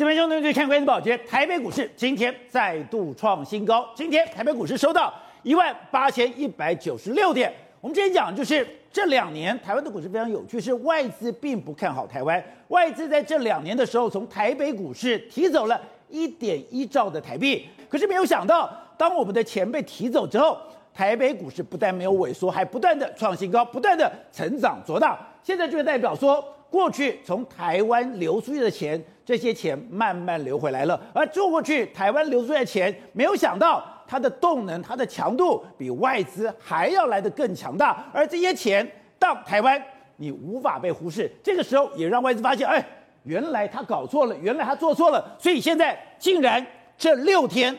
这边兄弟们看关键宝杰，台北股市今天再度创新高。今天台北股市收到一万八千一百九十六点。我们之前讲就是这两年台湾的股市非常有趣，是外资并不看好台湾，外资在这两年的时候从台北股市提走了一点一兆的台币。可是没有想到，当我们的钱被提走之后，台北股市不但没有萎缩，还不断的创新高，不断的成长做大。现在就代表说，过去从台湾流出去的钱，这些钱慢慢流回来了。而做过去台湾流出去的钱，没有想到它的动能、它的强度比外资还要来得更强大。而这些钱到台湾，你无法被忽视。这个时候也让外资发现，哎，原来他搞错了，原来他做错了。所以现在竟然这六天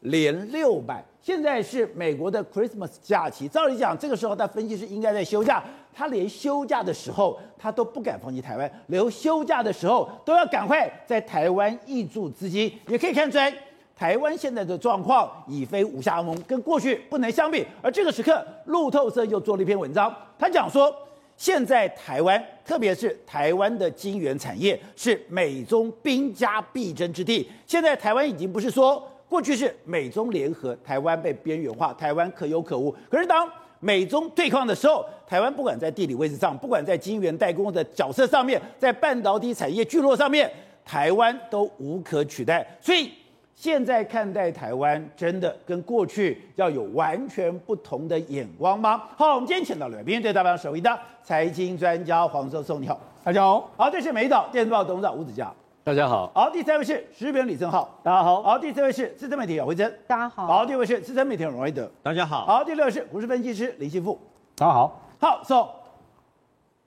连六百。现在是美国的 Christmas 假期，照理讲，这个时候他分析师应该在休假，他连休假的时候他都不敢放弃台湾，留休假的时候都要赶快在台湾挹注资金。也可以看出来，台湾现在的状况已非五下红，跟过去不能相比。而这个时刻，路透社又做了一篇文章，他讲说，现在台湾，特别是台湾的晶圆产业，是美中兵家必争之地。现在台湾已经不是说。过去是美中联合，台湾被边缘化，台湾可有可无。可是当美中对抗的时候，台湾不管在地理位置上，不管在晶圆代工的角色上面，在半导体产业聚落上面，台湾都无可取代。所以现在看待台湾，真的跟过去要有完全不同的眼光吗？好，我们今天请到了来宾，对大盘首位的财经专家黄寿松，你好，大家好。好，这是美岛电视报董事长吴子嘉。大家好，好，第三位是时事评李正浩，大家好，好，第四位是资深媒体姚慧珍，大家好，好，第五位是资深媒体荣威德，大家好，好，第六位是股市分析师林信富，大家好，好，so,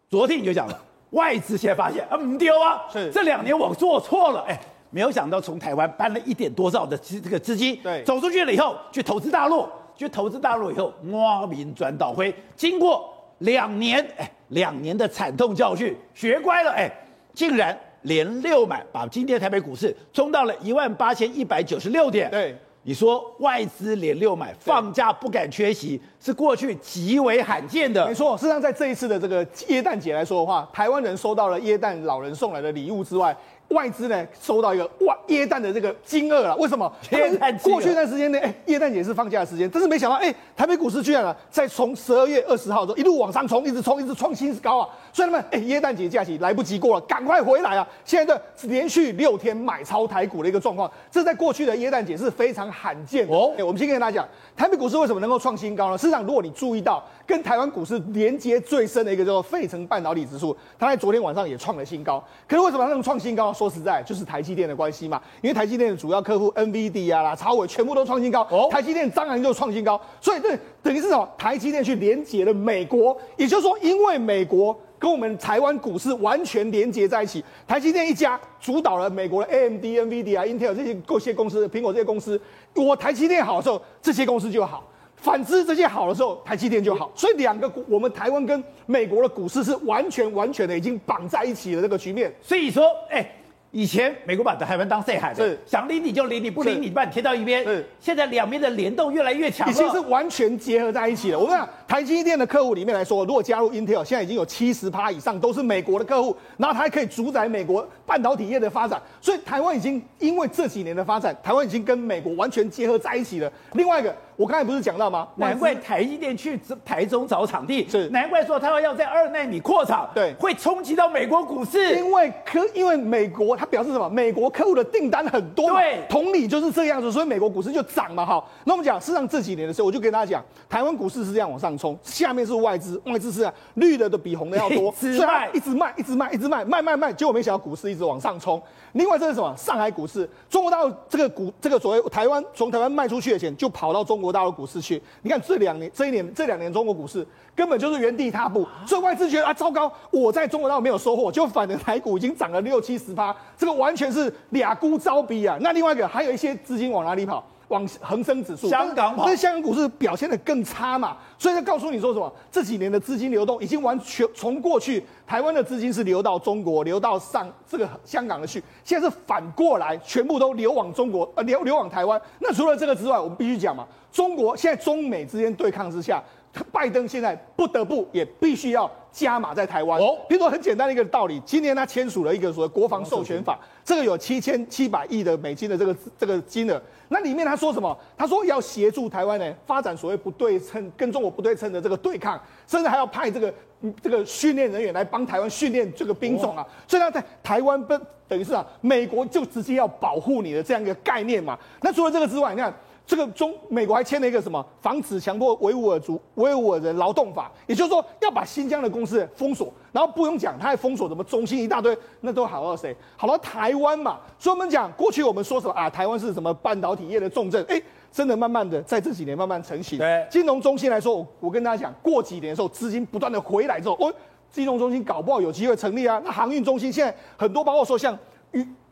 昨天你就讲了，外资现在发现啊，唔丢啊，是。这两年我做错了，哎，没有想到从台湾搬了一点多兆的资这个资金，对，走出去了以后去投资大陆，去投资大陆以后，挖名转倒灰，经过两年，哎，两年的惨痛教训，学乖了，哎，竟然。连六买，把今天台北股市冲到了一万八千一百九十六点。对，你说外资连六买，放假不敢缺席，是过去极为罕见的。没错，事实上在这一次的这个耶诞节来说的话，台湾人收到了耶诞老人送来的礼物之外。外资呢收到一个哇耶诞的这个惊愕了，为什么？耶诞过去一段时间呢，哎，耶诞节是放假的时间，但是没想到，哎，台北股市居然啊，在从十二月二十号的时候一路往上冲，一直冲，一直创新高啊！所以他们，哎，耶诞节假期来不及过了，赶快回来啊！现在的连续六天买超台股的一个状况，这在过去的耶诞节是非常罕见的哦。哎，我们先跟大家讲，台北股市为什么能够创新高呢？事实上，如果你注意到跟台湾股市连接最深的一个叫做费城半导体指数，它在昨天晚上也创了新高。可是为什么它能创新高？说实在，就是台积电的关系嘛，因为台积电的主要客户 NVIDIA 啦、超伟全部都创新高，哦，台积电当然就创新高，所以这等于是什么？台积电去连接了美国，也就是说，因为美国跟我们台湾股市完全连接在一起，台积电一家主导了美国的 AMD、NVIDIA、Intel 这些各些公司，苹果这些公司，我台积电好的时候，这些公司就好。反之，这些好的时候，台积电就好。所以两个股，我们台湾跟美国的股市是完全完全的已经绑在一起的这个局面。所以说，哎。以前美国把台湾当塞海的，是想理你就理你，不理你把你贴到一边。现在两边的联动越来越强，已经是完全结合在一起了。我跟你讲台积电的客户里面来说，如果加入 Intel，现在已经有七十趴以上都是美国的客户，然后它还可以主宰美国半导体业的发展。所以台湾已经因为这几年的发展，台湾已经跟美国完全结合在一起了。另外一个。我刚才不是讲到吗？难怪台积电去台中找场地，是难怪说他要要在二纳米扩厂，对，会冲击到美国股市。因为科，因为美国它表示什么？美国客户的订单很多，对，同理就是这样子，所以美国股市就涨嘛，哈。那我们讲，事实上这几年的时候，我就跟大家讲，台湾股市是这样往上冲，下面是外资，外资是啊，绿的都比红的要多，所以它一直卖，一直卖，一直卖，卖卖卖，结果没想到股市一直往上冲。另外这是什么？上海股市，中国大陆这个股，这个所谓台湾从台湾卖出去的钱，就跑到中国大陆股市去。你看这两年，这一年，这两年中国股市根本就是原地踏步，所以外资觉得啊，糟糕，我在中国大陆没有收获，就反正台股已经涨了六七十趴，这个完全是俩孤招逼啊。那另外一个还有一些资金往哪里跑？往恒生指数，香港跑，那香港股市表现得更差嘛，所以他告诉你说什么？这几年的资金流动已经完全从过去台湾的资金是流到中国，流到上这个香港的去，现在是反过来，全部都流往中国，呃，流流往台湾。那除了这个之外，我们必须讲嘛，中国现在中美之间对抗之下。拜登现在不得不也必须要加码在台湾。哦，比如说很简单的一个道理，今年他签署了一个所谓国防授权法，这个有七千七百亿的美金的这个这个金额。那里面他说什么？他说要协助台湾呢发展所谓不对称跟中国不对称的这个对抗，甚至还要派这个这个训练人员来帮台湾训练这个兵种啊。所以他在台湾不等于是啊，美国就直接要保护你的这样一个概念嘛。那除了这个之外，你看。这个中美国还签了一个什么防止强迫维吾尔族维吾尔人劳动法，也就是说要把新疆的公司封锁，然后不用讲，他还封锁什么中心一大堆，那都好到谁？好到台湾嘛。所以我们讲过去我们说什么啊？台湾是什么半导体业的重镇？哎，真的慢慢的在这几年慢慢成型。对，金融中心来说，我我跟大家讲，过几年的时候资金不断的回来之后，哦，金融中心搞不好有机会成立啊。那航运中心现在很多，包括说像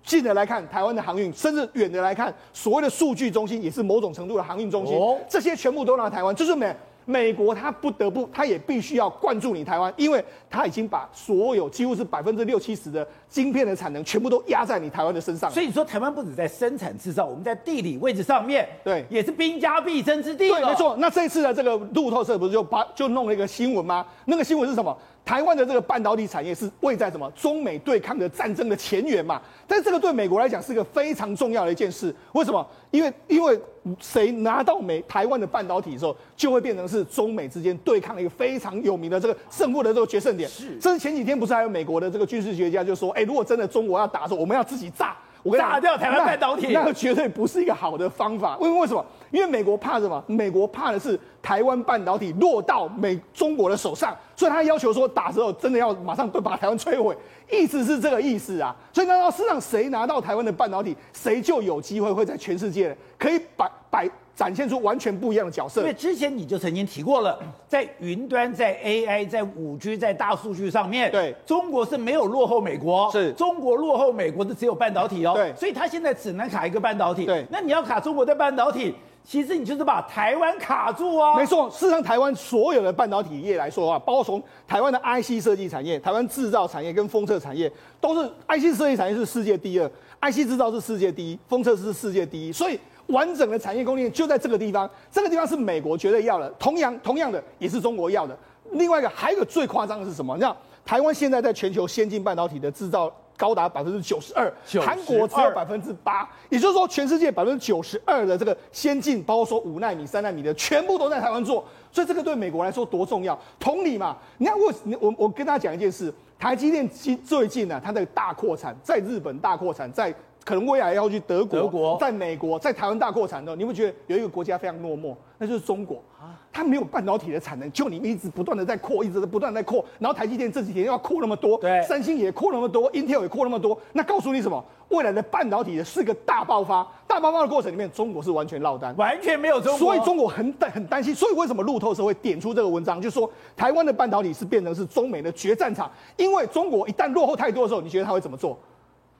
近的来看，台湾的航运，甚至远的来看，所谓的数据中心也是某种程度的航运中心。哦，这些全部都拿台湾，就是美美国，它不得不，它也必须要灌注你台湾，因为它已经把所有几乎是百分之六七十的晶片的产能全部都压在你台湾的身上。所以你说台湾不止在生产制造，我们在地理位置上面，对，也是兵家必争之地。对，没错。那这一次的这个路透社不是就把就弄了一个新闻吗？那个新闻是什么？台湾的这个半导体产业是位在什么中美对抗的战争的前沿嘛？但是这个对美国来讲是个非常重要的一件事。为什么？因为因为谁拿到美台湾的半导体的时候，就会变成是中美之间对抗的一个非常有名的这个胜负的这个决胜点。是，这是前几天不是还有美国的这个军事学家就说，哎，如果真的中国要打的时候，我们要自己炸。我炸掉台湾半导体，那个绝对不是一个好的方法。因为为什么？因为美国怕什么？美国怕的是台湾半导体落到美中国的手上，所以他要求说打之后真的要马上都把台湾摧毁，意思是这个意思啊。所以难道是让谁拿到台湾的半导体，谁就有机会会在全世界可以摆摆。展现出完全不一样的角色。因为之前你就曾经提过了，在云端、在 AI、在五 G、在大数据上面，对，中国是没有落后美国，是中国落后美国的只有半导体哦。对，所以他现在只能卡一个半导体。对，那你要卡中国的半导体，其实你就是把台湾卡住啊。没错，事实上台湾所有的半导体业来说的话，包括从台湾的 IC 设计产业、台湾制造产业跟封测产业，都是 IC 设计产业是世界第二，IC 制造是世界第一，封测是世界第一，所以。完整的产业供应链就在这个地方，这个地方是美国绝对要的，同样同样的也是中国要的。另外一个还有个最夸张的是什么？你知道台湾现在在全球先进半导体的制造高达百分之九十二，韩国只有百分之八，也就是说全世界百分之九十二的这个先进，包括说五纳米、三纳米的，全部都在台湾做。所以这个对美国来说多重要。同理嘛，你看我我我跟大家讲一件事，台积电最最近呢、啊，它的大扩产，在日本大扩产，在。可能未来要去德国，德国。在美国，在台湾大扩产的时候，你会觉得有一个国家非常落寞，那就是中国。啊，它没有半导体的产能，就你们一直不断的在扩，一直不断在扩，然后台积电这几天要扩那么多，对，三星也扩那么多，Intel 也扩那么多，那告诉你什么？未来的半导体的是个大爆发，大爆发的过程里面，中国是完全落单，完全没有中国，所以中国很担很担心，所以为什么路透社会点出这个文章，就是说台湾的半导体是变成是中美的决战场，因为中国一旦落后太多的时候，你觉得他会怎么做？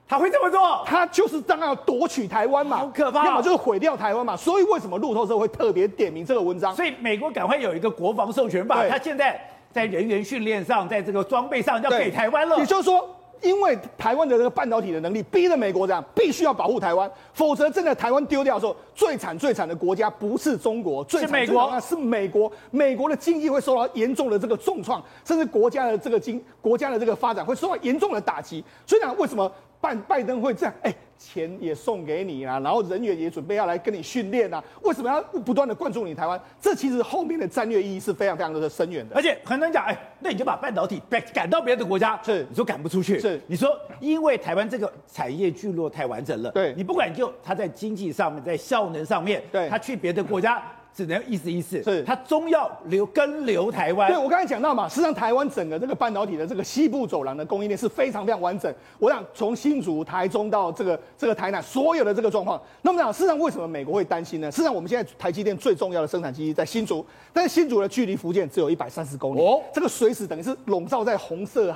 他会这么做，他就是当然要夺取台湾嘛，好可怕，要么就是毁掉台湾嘛。所以为什么路透社会特别点名这个文章？所以美国赶快有一个国防授权法，他现在在人员训练上，在这个装备上要给台湾了。也就是说，因为台湾的这个半导体的能力，逼着美国这样必须要保护台湾，否则真的台湾丢掉的时候，最惨最惨的国家不是中国，最惨国，是美国，美国的经济会受到严重的这个重创，甚至国家的这个经国家的这个发展会受到严重的打击。所以讲为什么？拜拜登会这样，哎，钱也送给你啊，然后人员也准备要来跟你训练啊，为什么要不断的灌注你台湾？这其实后面的战略意义是非常非常的深远的。而且很多人讲，哎，那你就把半导体赶到别的国家，是你说赶不出去，是你说因为台湾这个产业聚落太完整了，对，你不管就它在经济上面，在效能上面，对，它去别的国家。只能意思意思，是它终要留根留台湾。对，我刚才讲到嘛，实际上台湾整个这个半导体的这个西部走廊的供应链是非常非常完整。我想从新竹、台中到这个这个台南，所有的这个状况。那么讲，事实上为什么美国会担心呢？事实上，我们现在台积电最重要的生产基地在新竹，但是新竹的距离福建只有一百三十公里，哦，这个随时等于是笼罩在红色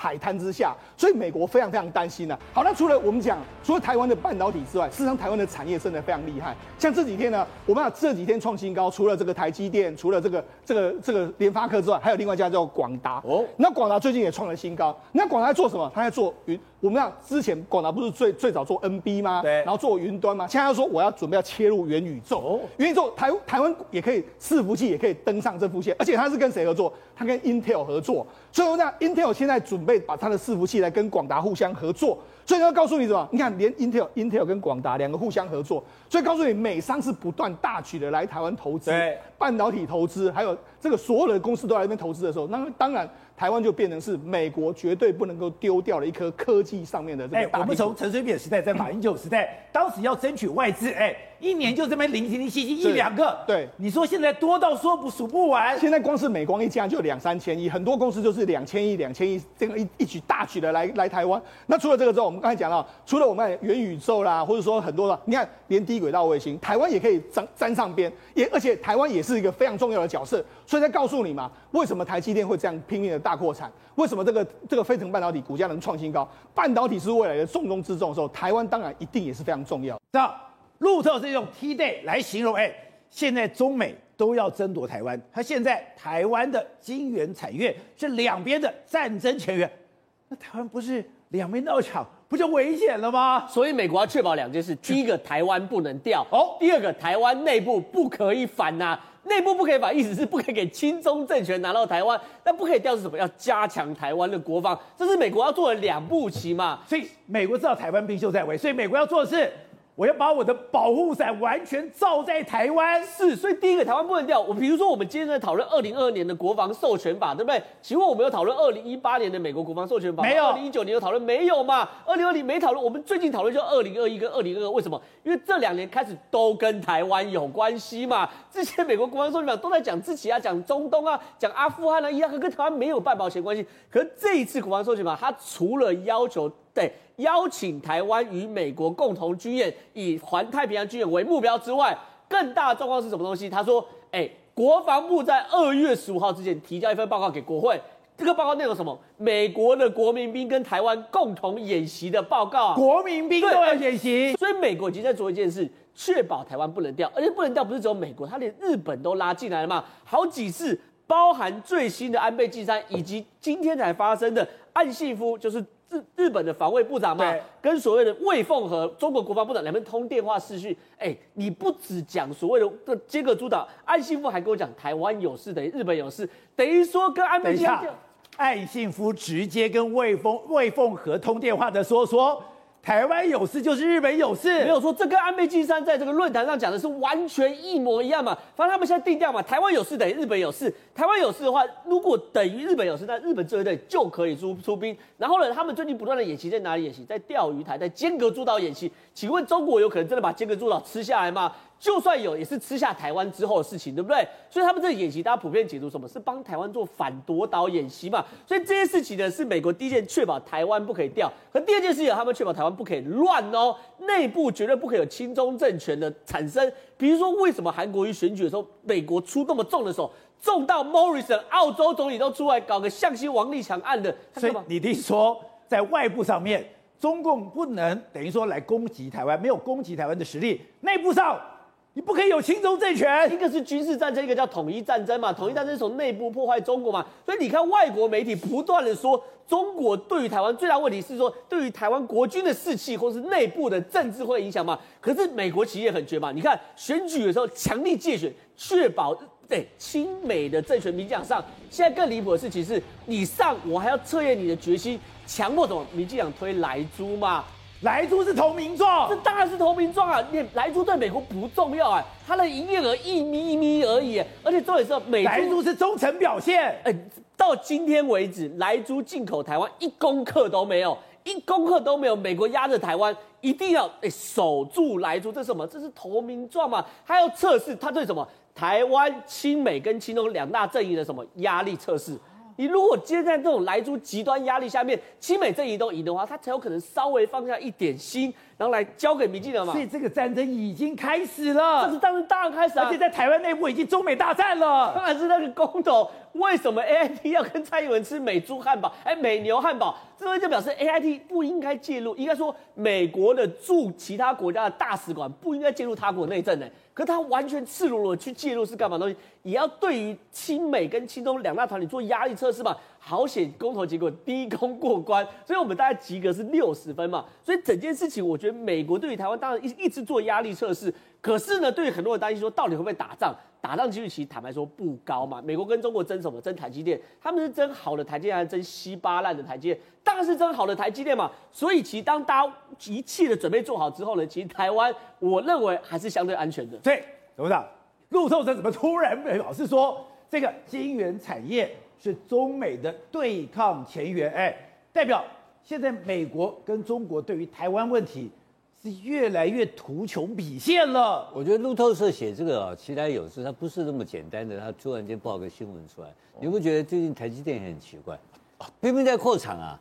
海滩之下，所以美国非常非常担心呢、啊。好，那除了我们讲，除了台湾的半导体之外，事实上台湾的产业真的非常厉害。像这几天呢，我们讲这几天创新高，除了这个台积电，除了这个这个这个联发科之外，还有另外一家叫广达。哦，那广达最近也创了新高。那广达在做什么？他在做云我们讲之前广达不是最最早做 NB 吗？对，然后做云端吗？现在要说我要准备要切入元宇宙，哦、元宇宙台台湾也可以伺服器也可以登上这副线，而且它是跟谁合作？它跟 Intel 合作，所以说呢，Intel 现在准备把它的伺服器来跟广达互相合作。所以要告诉你什么？你看，连 Intel、Intel 跟广达两个互相合作，所以告诉你，美商是不断大举的来台湾投资，半导体投资，还有这个所有的公司都来这边投资的时候，那当然。台湾就变成是美国绝对不能够丢掉的一颗科技上面的这个大。哎，我们从陈水扁时代，在马英九时代，当时要争取外资，哎，一年就这么零零星星一两个。对，你说现在多到说不数不完。现在光是美光一家就两三千亿，很多公司就是两千亿、两千亿，这个一一举大举的来来台湾。那除了这个之后，我们刚才讲到，除了我们元宇宙啦，或者说很多的，你看连低轨道卫星，台湾也可以沾沾上边，也而且台湾也是一个非常重要的角色。所以在告诉你嘛，为什么台积电会这样拼命的大扩产？为什么这个这个飞腾半导体股价能创新高？半导体是未来的重中之重的时候，台湾当然一定也是非常重要。那路透是用 T-Day 来形容，哎，现在中美都要争夺台湾，他现在台湾的晶圆产业是两边的战争前沿，那台湾不是两边闹抢，不就危险了吗？所以美国要确保两件事：第一个，台湾不能掉；哦，第二个，台湾内部不可以反呐、啊。内部不可以反，意思是不可以给亲中政权拿到台湾，但不可以掉是什么？要加强台湾的国防，这是美国要做的两步棋嘛。所以美国知道台湾兵凶战危，所以美国要做的是。我要把我的保护伞完全罩在台湾，是，所以第一个台湾不能掉。我比如说，我们今天在讨论二零二二年的国防授权法，对不对？请问我们有讨论二零一八年的美国国防授权法吗？没有。二零一九年有讨论没有嘛？二零二零没讨论，我们最近讨论就二零二一跟二零二二，为什么？因为这两年开始都跟台湾有关系嘛。之前美国国防授权法都在讲自己啊，讲中东啊，讲阿富汗啊，伊拉克跟台湾没有半毛钱关系。可是这一次国防授权法，它除了要求。对，邀请台湾与美国共同军演，以环太平洋军演为目标之外，更大的状况是什么东西？他说，哎，国防部在二月十五号之前提交一份报告给国会，这个报告内容什么？美国的国民兵跟台湾共同演习的报告啊，国民兵都要演习，所以美国已经在做一件事，确保台湾不能掉，而且不能掉不是只有美国，他连日本都拉进来了嘛，好几次，包含最新的安倍晋三，以及今天才发生的岸信夫，就是。日日本的防卫部长嘛，跟所谓的魏凤和中国国防部长两边通电话视讯，哎、欸，你不只讲所谓的尖阁诸岛，岸信夫还跟我讲台湾有事等于日本有事，等于说跟安倍晋三，岸信夫直接跟魏凤魏凤和通电话的说说。台湾有事就是日本有事，没有说这跟安倍晋三在这个论坛上讲的是完全一模一样嘛？反正他们现在定调嘛，台湾有事等于日本有事。台湾有事的话，如果等于日本有事，那日本这一队就可以出出兵。然后呢，他们最近不断的演习在哪里演习？在钓鱼台，在间隔诸岛演习。请问中国有可能真的把间隔诸岛吃下来吗？就算有，也是吃下台湾之后的事情，对不对？所以他们这个演习，大家普遍解读什么？是帮台湾做反夺岛演习嘛？所以这件事情呢，是美国第一件确保台湾不可以掉，可第二件事情，他们确保台湾不可以乱哦，内部绝对不可以有亲中政权的产生。比如说，为什么韩国瑜选举的时候，美国出那么重的手，重到 Morrison 澳洲总理都出来搞个向西王立强案的？所以你听说，在外部上面，中共不能等于说来攻击台湾，没有攻击台湾的实力，内部上。你不可以有亲中政权，一个是军事战争，一个叫统一战争嘛。统一战争是从内部破坏中国嘛。所以你看，外国媒体不断的说，中国对于台湾最大问题是说，对于台湾国军的士气或是内部的政治会影响嘛。可是美国企业很绝嘛。你看选举的时候强力借选，确保对亲美的政权。民进党上，现在更离谱的事情是，你上我还要测验你的决心，强迫什么？民进党推莱猪嘛。莱猪是投名状，这当然是投名状啊！你莱猪对美国不重要啊，它的营业额一咪咪而已，而且重点是美莱猪是忠诚表现。哎，到今天为止，莱猪进口台湾一公克都没有，一公克都没有。美国压着台湾，一定要哎守住莱猪，这是什么？这是投名状嘛？他要测试他对什么？台湾亲美跟亲中两大阵营的什么压力测试？你如果今天在这种莱猪极端压力下面，亲美阵营都赢的话，他才有可能稍微放下一点心，然后来交给民进党嘛。所以这个战争已经开始了，这是当然当然开始啊，而且在台湾内部已经中美大战了。当然是那个公投，为什么 AIT 要跟蔡英文吃美猪汉堡？哎，美牛汉堡，这就表示 AIT 不应该介入，应该说美国的驻其他国家的大使馆不应该介入他国内政呢。可他完全赤裸裸去介入是干嘛东西？也要对于亲美跟亲中两大团体做压力测试嘛？好险公投结果低空过关，所以我们大概及格是六十分嘛。所以整件事情，我觉得美国对于台湾当然一一直做压力测试。可是呢，对于很多人担心说，到底会不会打仗？打仗几率其实坦白说不高嘛。美国跟中国争什么？争台积电，他们是争好的台积电，还是争稀巴烂的台积电？当然是争好的台积电嘛。所以其实当大家一切的准备做好之后呢，其实台湾我认为还是相对安全的。对，董事长，路透社怎么突然表示说这个晶圆产业是中美的对抗前沿？哎，代表现在美国跟中国对于台湾问题。是越来越图穷匕见了。我觉得路透社写这个啊，其来有之，它不是那么简单的。它突然间报个新闻出来，你不觉得最近台积电也很奇怪，拼命在扩厂啊，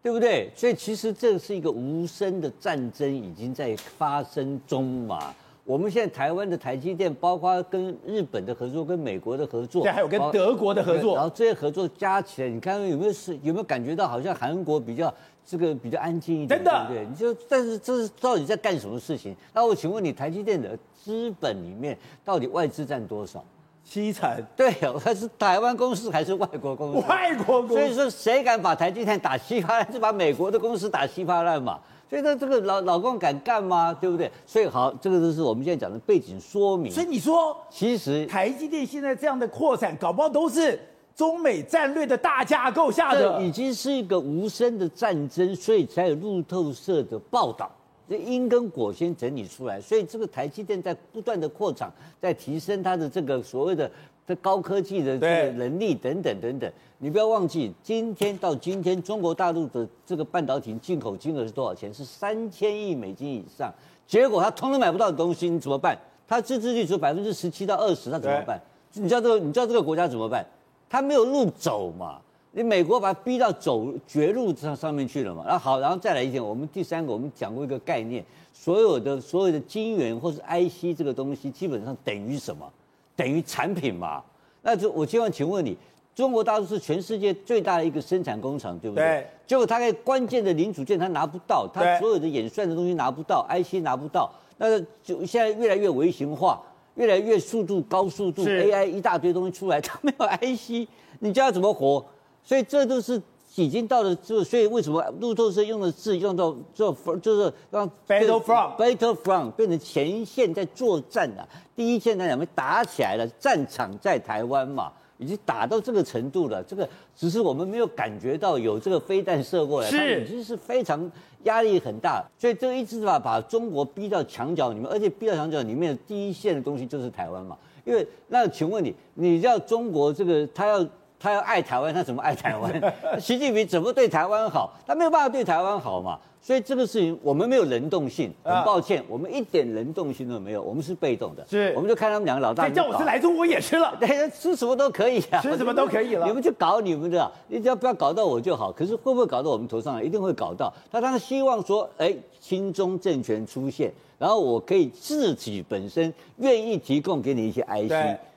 对不对？所以其实这是一个无声的战争已经在发生中嘛。我们现在台湾的台积电，包括跟日本的合作，跟美国的合作，对，还有跟德国的合作，然后这些合作加起来，你看有没有是有没有感觉到好像韩国比较？这个比较安静一点，真的，对不对？你就但是这是到底在干什么事情？那我请问你，台积电的资本里面到底外资占多少？七成。对，还是台湾公司还是外国公司？外国公司。所以说，谁敢把台积电打稀巴烂，就把美国的公司打稀巴烂嘛？所以说，这个老老公敢干吗？对不对？所以好，这个就是我们现在讲的背景说明。所以你说，其实台积电现在这样的扩产，搞不好都是。中美战略的大架构下的，已经是一个无声的战争，所以才有路透社的报道。这因跟果先整理出来，所以这个台积电在不断的扩厂，在提升它的这个所谓的这高科技的这个能力等等等等。你不要忘记，今天到今天，中国大陆的这个半导体进口金额是多少钱？是三千亿美金以上。结果他通通买不到的东西，你怎么办？他自制率只有百分之十七到二十，那怎么办？你知道这个？你知道这个国家怎么办？他没有路走嘛？你美国把它逼到走绝路上上面去了嘛？那好，然后再来一点，我们第三个我们讲过一个概念，所有的所有的晶圆或是 IC 这个东西，基本上等于什么？等于产品嘛？那就我希望请问你，中国大陆是全世界最大的一个生产工厂，对不对？对。结果它在关键的零组件它拿不到，它所有的演算的东西拿不到，IC 拿不到，那就现在越来越微型化。越来越速度高速度，AI 一大堆东西出来，它没有 IC，你叫它怎么活？所以这都是已经到了就，所以为什么路透社用的字用到这，就是让 battle front battle front 变成前线在作战啊，第一线在两边打起来了，战场在台湾嘛。已经打到这个程度了，这个只是我们没有感觉到有这个飞弹射过来，它已经是非常压力很大，所以这个一直把把中国逼到墙角里面，而且逼到墙角里面的第一线的东西就是台湾嘛。因为那请问你，你要中国这个他要他要爱台湾，他怎么爱台湾？习近平怎么对台湾好？他没有办法对台湾好嘛。所以这个事情我们没有能动性，很抱歉，我们一点能动性都没有，我们是被动的。是，我们就看他们两个老大。叫我是来中国也吃了，对，吃什么都可以啊，吃什么都可以了。你们就搞你们的，你只要不要搞到我就好。可是会不会搞到我们头上来？一定会搞到。他当然希望说，哎，亲中政权出现，然后我可以自己本身愿意提供给你一些 IC。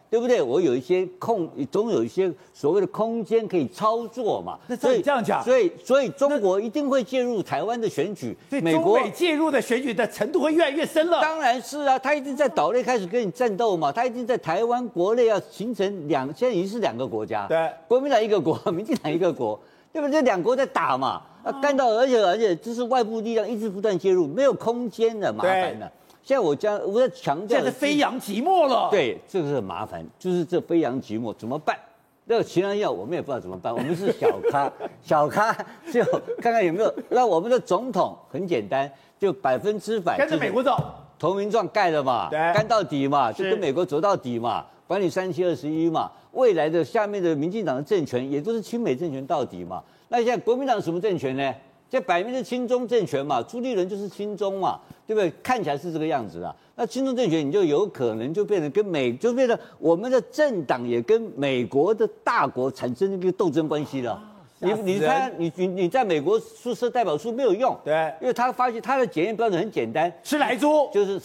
对不对？我有一些空，总有一些所谓的空间可以操作嘛。那所以这样讲，所以所以中国一定会介入台湾的选举。美国介入的选举的程度会越来越深了。当然是啊，他一定在岛内开始跟你战斗嘛。他一定在台湾国内要形成两，现在已经是两个国家。对，国民党一个国，民进党一个国，对不对？这两国在打嘛。啊，干到而且而且这是外部力量一直不断介入，没有空间的麻烦的。现在我将我在强调，现在飞扬即墨了。对，这个是很麻烦，就是这飞扬即墨怎么办？那个其他药我们也不知道怎么办。我们是小咖，小咖就看看有没有。那我们的总统很简单，就百分之百跟着美国走，投名状盖了嘛，干到底嘛，就跟美国走到底嘛，管你三七二十一嘛。未来的下面的民进党的政权也都是亲美政权到底嘛。那现在国民党什么政权呢？这摆明是亲中政权嘛，朱立伦就是亲中嘛，对不对？看起来是这个样子啊。那亲中政权，你就有可能就变成跟美，就变成我们的政党也跟美国的大国产生一个斗争关系了。啊、你你看，你你你在美国出示代表处没有用，对，因为他发现他的检验标准很简单，吃来猪就是。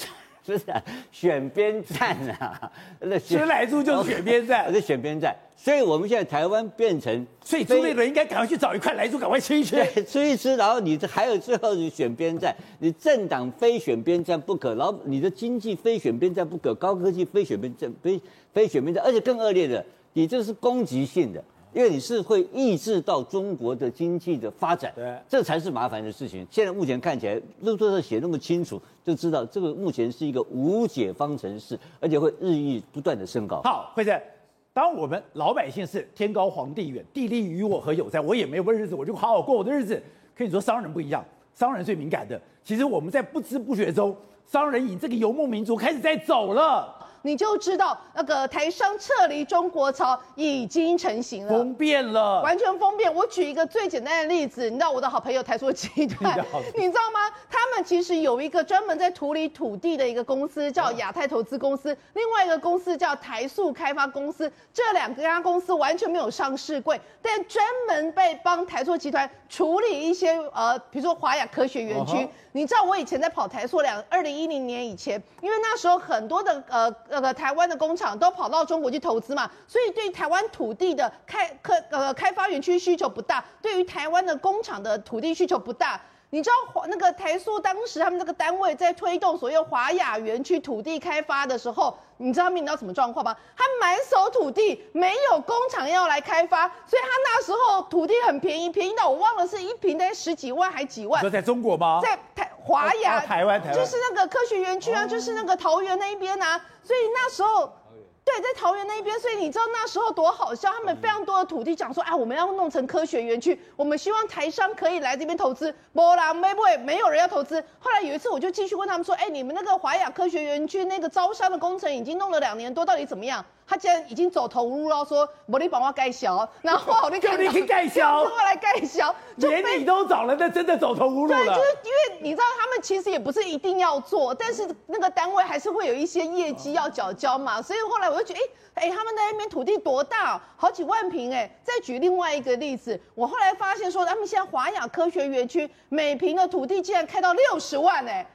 是啊，选边站啊，那吃来猪就是选边站，是选边站。所以我们现在台湾变成，所以朱立伦应该赶快去找一块来猪，赶快吃一吃，吃一吃。然后你这还有最后你选边站，你政党非选边站不可，然后你的经济非选边站不可，高科技非选边站，非非选边站，而且更恶劣的，你这是攻击性的。因为你是会抑制到中国的经济的发展，对，这才是麻烦的事情。现在目前看起来，路透社写那么清楚，就知道这个目前是一个无解方程式，而且会日益不断的升高。好，辉正，当我们老百姓是天高皇帝远，地利与我何有哉？我也没有日子，我就好好过我的日子。可以说商人不一样，商人最敏感的。其实我们在不知不觉中，商人以这个游牧民族开始在走了。你就知道那个台商撤离中国潮已经成型了，封变了，完全封变。我举一个最简单的例子，你知道我的好朋友台塑集团，你知道吗？他们其实有一个专门在处理土地的一个公司，叫亚太投资公司；另外一个公司叫台塑开发公司。这两家公司完全没有上市柜，但专门被帮台塑集团处理一些呃，比如说华亚科学园区。Uh huh. 你知道我以前在跑台塑两二零一零年以前，因为那时候很多的呃。那个台湾的工厂都跑到中国去投资嘛，所以对台湾土地的开开呃开发园区需求不大，对于台湾的工厂的土地需求不大。你知道华那个台塑当时他们这个单位在推动所谓华雅园区土地开发的时候，你知道面临到什么状况吗？他满手土地，没有工厂要来开发，所以他那时候土地很便宜，便宜到我忘了是一坪得十几万还几万。说在中国吗？在台华亚、啊，台湾台湾就是那个科学园区啊，哦、就是那个桃园那一边啊，所以那时候。对，在桃园那一边，所以你知道那时候多好笑，他们非常多的土地讲说，啊，我们要弄成科学园区，我们希望台商可以来这边投资。波啦，没不会，没有人要投资。后来有一次，我就继续问他们说，哎，你们那个华雅科学园区那个招商的工程已经弄了两年多，到底怎么样？他竟然已经走投无路了，说我你帮我盖销，然后我就叫你去盖销，过来盖销，连你都找了，那真的走投无路了。对，就是因为你知道，他们其实也不是一定要做，但是那个单位还是会有一些业绩要缴交嘛，所以后来我就觉得，哎哎，他们那边土地多大，好几万平哎。再举另外一个例子，我后来发现说，他们现在华雅科学园区每平的土地竟然开到六十万哎。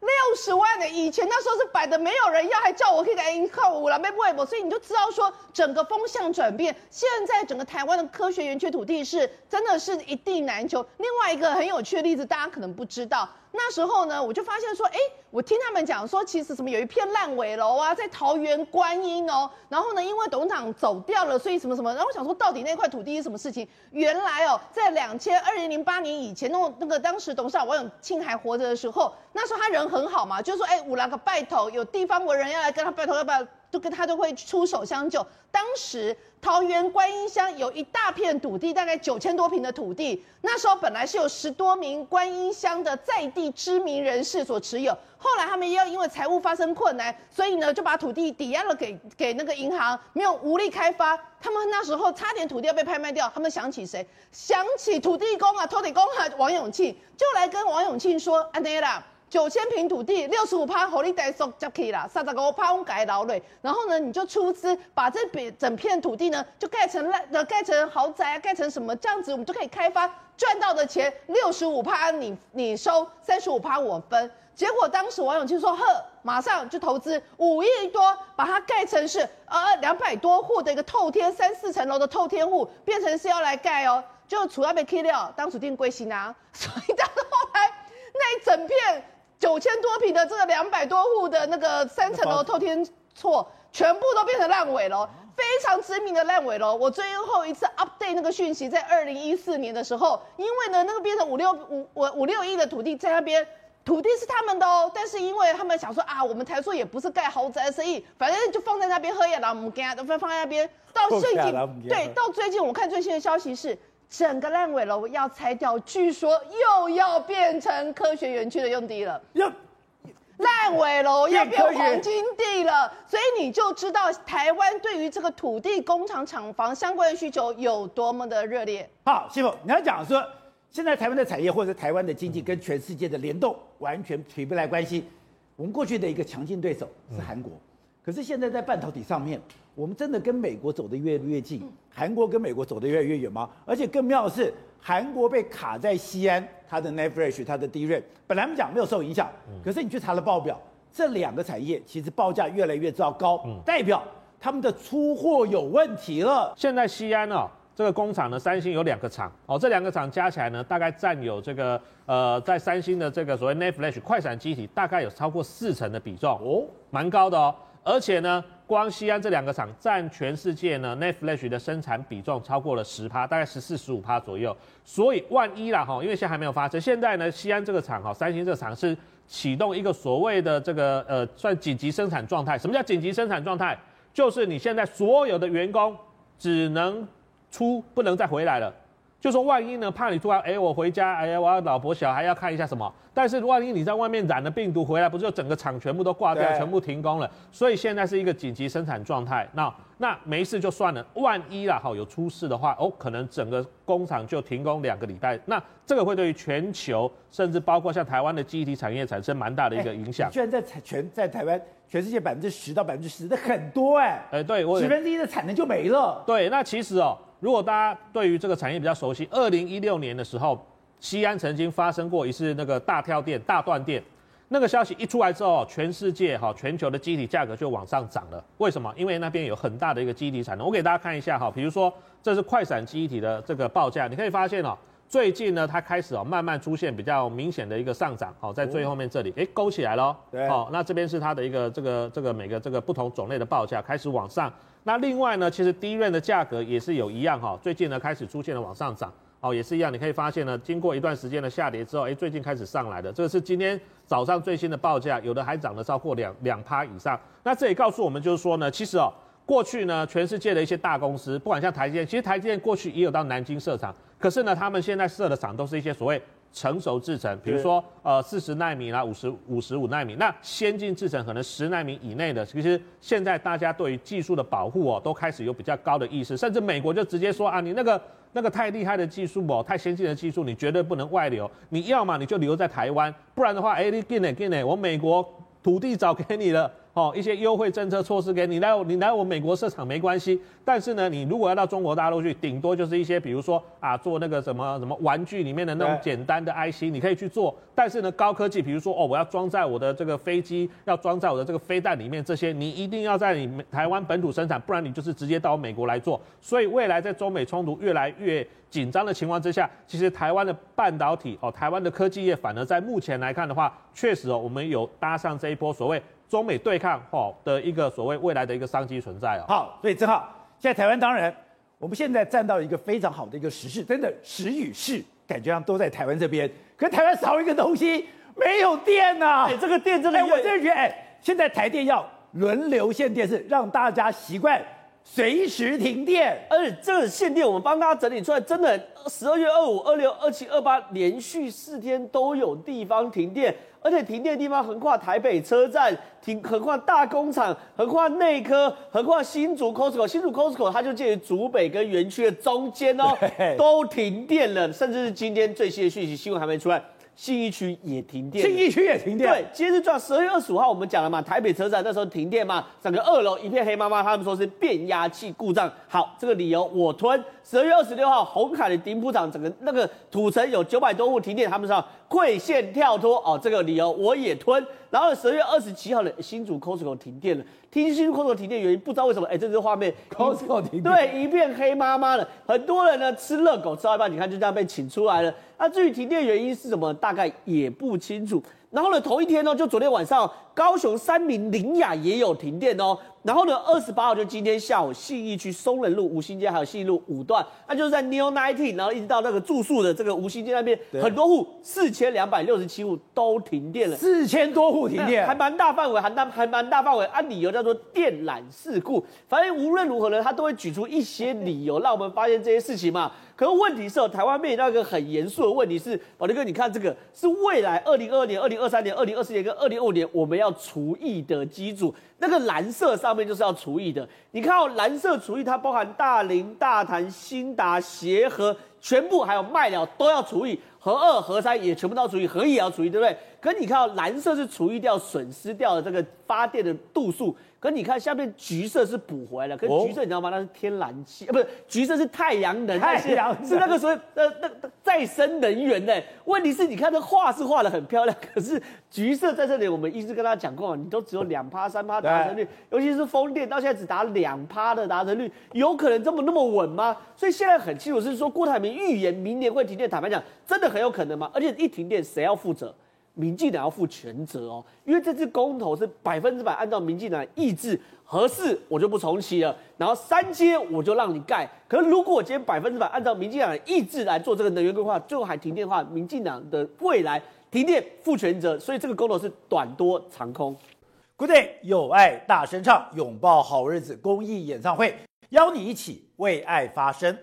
六十万的，以前那时候是摆的没有人要，还叫我可以给靠我了，没不为所以你就知道说整个风向转变。现在整个台湾的科学园区土地是真的是一地难求。另外一个很有趣的例子，大家可能不知道。那时候呢，我就发现说，哎，我听他们讲说，其实什么有一片烂尾楼啊，在桃园观音哦。然后呢，因为董事长走掉了，所以什么什么。然后我想说，到底那块土地是什么事情？原来哦，在两千二零零八年以前，那那个当时董事长王永庆还活着的时候，那时候他人很好嘛，就说，哎，五来个拜头，有地方文人要来跟他拜头，要不要？就跟他就会出手相救。当时桃园观音乡有一大片土地，大概九千多坪的土地。那时候本来是有十多名观音乡的在地知名人士所持有，后来他们又因为财务发生困难，所以呢就把土地抵押了给给那个银行，没有无力开发。他们那时候差点土地要被拍卖掉，他们想起谁？想起土地公啊，土地公啊，王永庆就来跟王永庆说：“安内啦。”九千平土地，六十五趴火力带收接去啦，三十五趴我改劳累，然后呢，你就出资把这笔整片土地呢，就盖成烂，呃，盖成豪宅啊，盖成什么这样子，我们就可以开发赚到的钱，六十五趴你你收，三十五趴我分。结果当时王永庆说呵，马上就投资五亿多，把它盖成是呃两百多户的一个透天三四层楼的透天户，变成是要来盖哦，就除了被 K 掉，当初定归心啊，所以到后来那一整片。九千多平的这个两百多户的那个三层楼透天厝，全部都变成烂尾楼，非常知名的烂尾楼。我最后一次 update 那个讯息在二零一四年的时候，因为呢那个变成五六五五五六亿的土地在那边，土地是他们的哦，但是因为他们想说啊，我们台塑也不是盖豪宅的生意，反正就放在那边喝也老母干，都放放在那边。到最近对，到最近我看最新的消息是。整个烂尾楼要拆掉，据说又要变成科学园区的用地了。要烂尾楼要变黄金地了，所以你就知道台湾对于这个土地、工厂、厂房相关的需求有多么的热烈。好，师傅，你要讲说，现在台湾的产业或者台湾的经济跟全世界的联动完全比不来关系。我们过去的一个强劲对手是韩国，可是现在在半导体上面。我们真的跟美国走得越来越近，韩国跟美国走得越来越远吗？而且更妙的是，韩国被卡在西安，它的 net flash 它的 DRAM，本来我们讲没有受影响，可是你去查了报表，这两个产业其实报价越来越糟糕，代表他们的出货有问题了。现在西安哦，这个工厂呢，三星有两个厂哦，这两个厂加起来呢，大概占有这个呃，在三星的这个所谓 n e t f l a s h 快闪机体，大概有超过四成的比重哦，蛮高的哦。而且呢，光西安这两个厂占全世界呢 NAND Flash 的生产比重超过了十趴，大概十四十五趴左右。所以万一啦哈，因为现在还没有发生。现在呢，西安这个厂哈，三星这个厂是启动一个所谓的这个呃，算紧急生产状态。什么叫紧急生产状态？就是你现在所有的员工只能出，不能再回来了。就说万一呢，怕你突然哎，我回家，哎呀，我要老婆小孩要看一下什么。但是万一你在外面染了病毒回来，不是就整个厂全部都挂掉，全部停工了？所以现在是一个紧急生产状态。那那没事就算了，万一啦哈有出事的话，哦，可能整个工厂就停工两个礼拜。那这个会对于全球，甚至包括像台湾的记忆体产业产生蛮大的一个影响。居然在全在台湾，全世界百分之十到百分之十的很多哎，哎对，十分之一的产能就没了。对，那其实哦。如果大家对于这个产业比较熟悉，二零一六年的时候，西安曾经发生过一次那个大跳电、大断电，那个消息一出来之后，全世界哈、全球的记忆体价格就往上涨了。为什么？因为那边有很大的一个记忆体产能。我给大家看一下哈，比如说这是快闪记忆体的这个报价，你可以发现哦，最近呢它开始哦慢慢出现比较明显的一个上涨，好，在最后面这里，哎，勾起来了，对，好，那这边是它的一个这个这个每个这个不同种类的报价开始往上。那另外呢，其实 DRAM 的价格也是有一样哈，最近呢开始出现了往上涨，哦，也是一样，你可以发现呢，经过一段时间的下跌之后，哎，最近开始上来的，这个是今天早上最新的报价，有的还涨了超过两两趴以上。那这也告诉我们就是说呢，其实哦，过去呢，全世界的一些大公司，不管像台积电，其实台积电过去也有到南京设厂，可是呢，他们现在设的厂都是一些所谓。成熟制程，比如说呃四十纳米啦，五十五十五纳米，那先进制程可能十纳米以内的，其实现在大家对于技术的保护哦，都开始有比较高的意识，甚至美国就直接说啊，你那个那个太厉害的技术哦，太先进的技术，你绝对不能外流，你要嘛你就留在台湾，不然的话，哎，你给呢给呢，我美国土地早给你了。哦，一些优惠政策措施给你来，你来我美国设厂没关系。但是呢，你如果要到中国大陆去，顶多就是一些，比如说啊，做那个什么什么玩具里面的那种简单的 IC，你可以去做。但是呢，高科技，比如说哦，我要装在我的这个飞机，要装在我的这个飞弹里面，这些你一定要在你台湾本土生产，不然你就是直接到美国来做。所以未来在中美冲突越来越紧张的情况之下，其实台湾的半导体哦，台湾的科技业反而在目前来看的话，确实哦，我们有搭上这一波所谓。中美对抗哈的一个所谓未来的一个商机存在哦。好，所以正好现在台湾当然，我们现在站到一个非常好的一个时势，真的时与势感觉上都在台湾这边。可是台湾少一个东西，没有电呐、啊。哎，这个电真的，哎，我真的觉得，哎，现在台电要轮流限电，是让大家习惯随时停电。而且这个限电，我们帮大家整理出来，真的十二月二五、二六、二七、二八连续四天都有地方停电。而且停电的地方横跨台北车站，停横跨大工厂，横跨内科，横跨新竹 Costco，新竹 Costco 它就介于竹北跟园区的中间哦，都停电了，甚至是今天最新的讯息，新闻还没出来。信义区也停电，信义区也停电。对，今天是撞十二月二十五号，我们讲了嘛，台北车站那时候停电嘛，整个二楼一片黑麻麻，他们说是变压器故障。好，这个理由我吞。十二月二十六号，红海的顶埔厂整个那个土城有九百多户停电，他们说溃线跳脱哦，这个理由我也吞。然后十二月二十七号的新竹 Costco 停电了，听新竹 Costco 停电原因不知道为什么，哎，这是画面 Costco 停电，对，一片黑麻麻的，很多人呢吃热狗吃到一半，你看就这样被请出来了。那至于停电原因是什么，大概也不清楚。然后呢，同一天呢，就昨天晚上，高雄三民林雅也有停电哦。然后呢，二十八号就今天下午，信义区松仁路、吴兴街还有信义路五段，那就是在 New Nineteen，然后一直到那个住宿的这个吴兴街那边，很多户四千两百六十七户都停电了，四千多户停电，还蛮大范围，还蛮还蛮大范围。按理由叫做电缆事故，反正无论如何呢，他都会举出一些理由，让我们发现这些事情嘛。可是问题是哦，台湾面临到一个很严肃的问题是，宝力哥，你看这个是未来二零二二年、二零二三年、二零二四年跟二零二五年我们要除役的机组，那个蓝色上面就是要除役的。你看哦，蓝色除役它包含大林、大潭、兴达、协和，全部还有麦寮都要除役，核二、核三也全部都要除役，核一也要除役，对不对？可你看哦，蓝色是除役掉损失掉的这个发电的度数。可你看下面橘色是补回来的，可是橘色你知道吗？那是天然气啊，不是橘色是太阳能，太阳是那个所谓呃那再生能源呢。问题是你看这画是画的很漂亮，可是橘色在这里，我们一直跟大家讲过，你都只有两趴三趴达成率，尤其是风电到现在只达两趴的达成率，有可能这么那么稳吗？所以现在很清楚是说郭台铭预言明年会停电，坦白讲真的很有可能吗？而且一停电谁要负责？民进党要负全责哦，因为这次公投是百分之百按照民进党意志，合适我就不重启了，然后三阶我就让你盖。可是如果我今天百分之百按照民进党的意志来做这个能源规划，最后还停电的话，民进党的未来停电负全责，所以这个公投是短多长空。Good day，有爱大声唱，拥抱好日子公益演唱会，邀你一起为爱发声。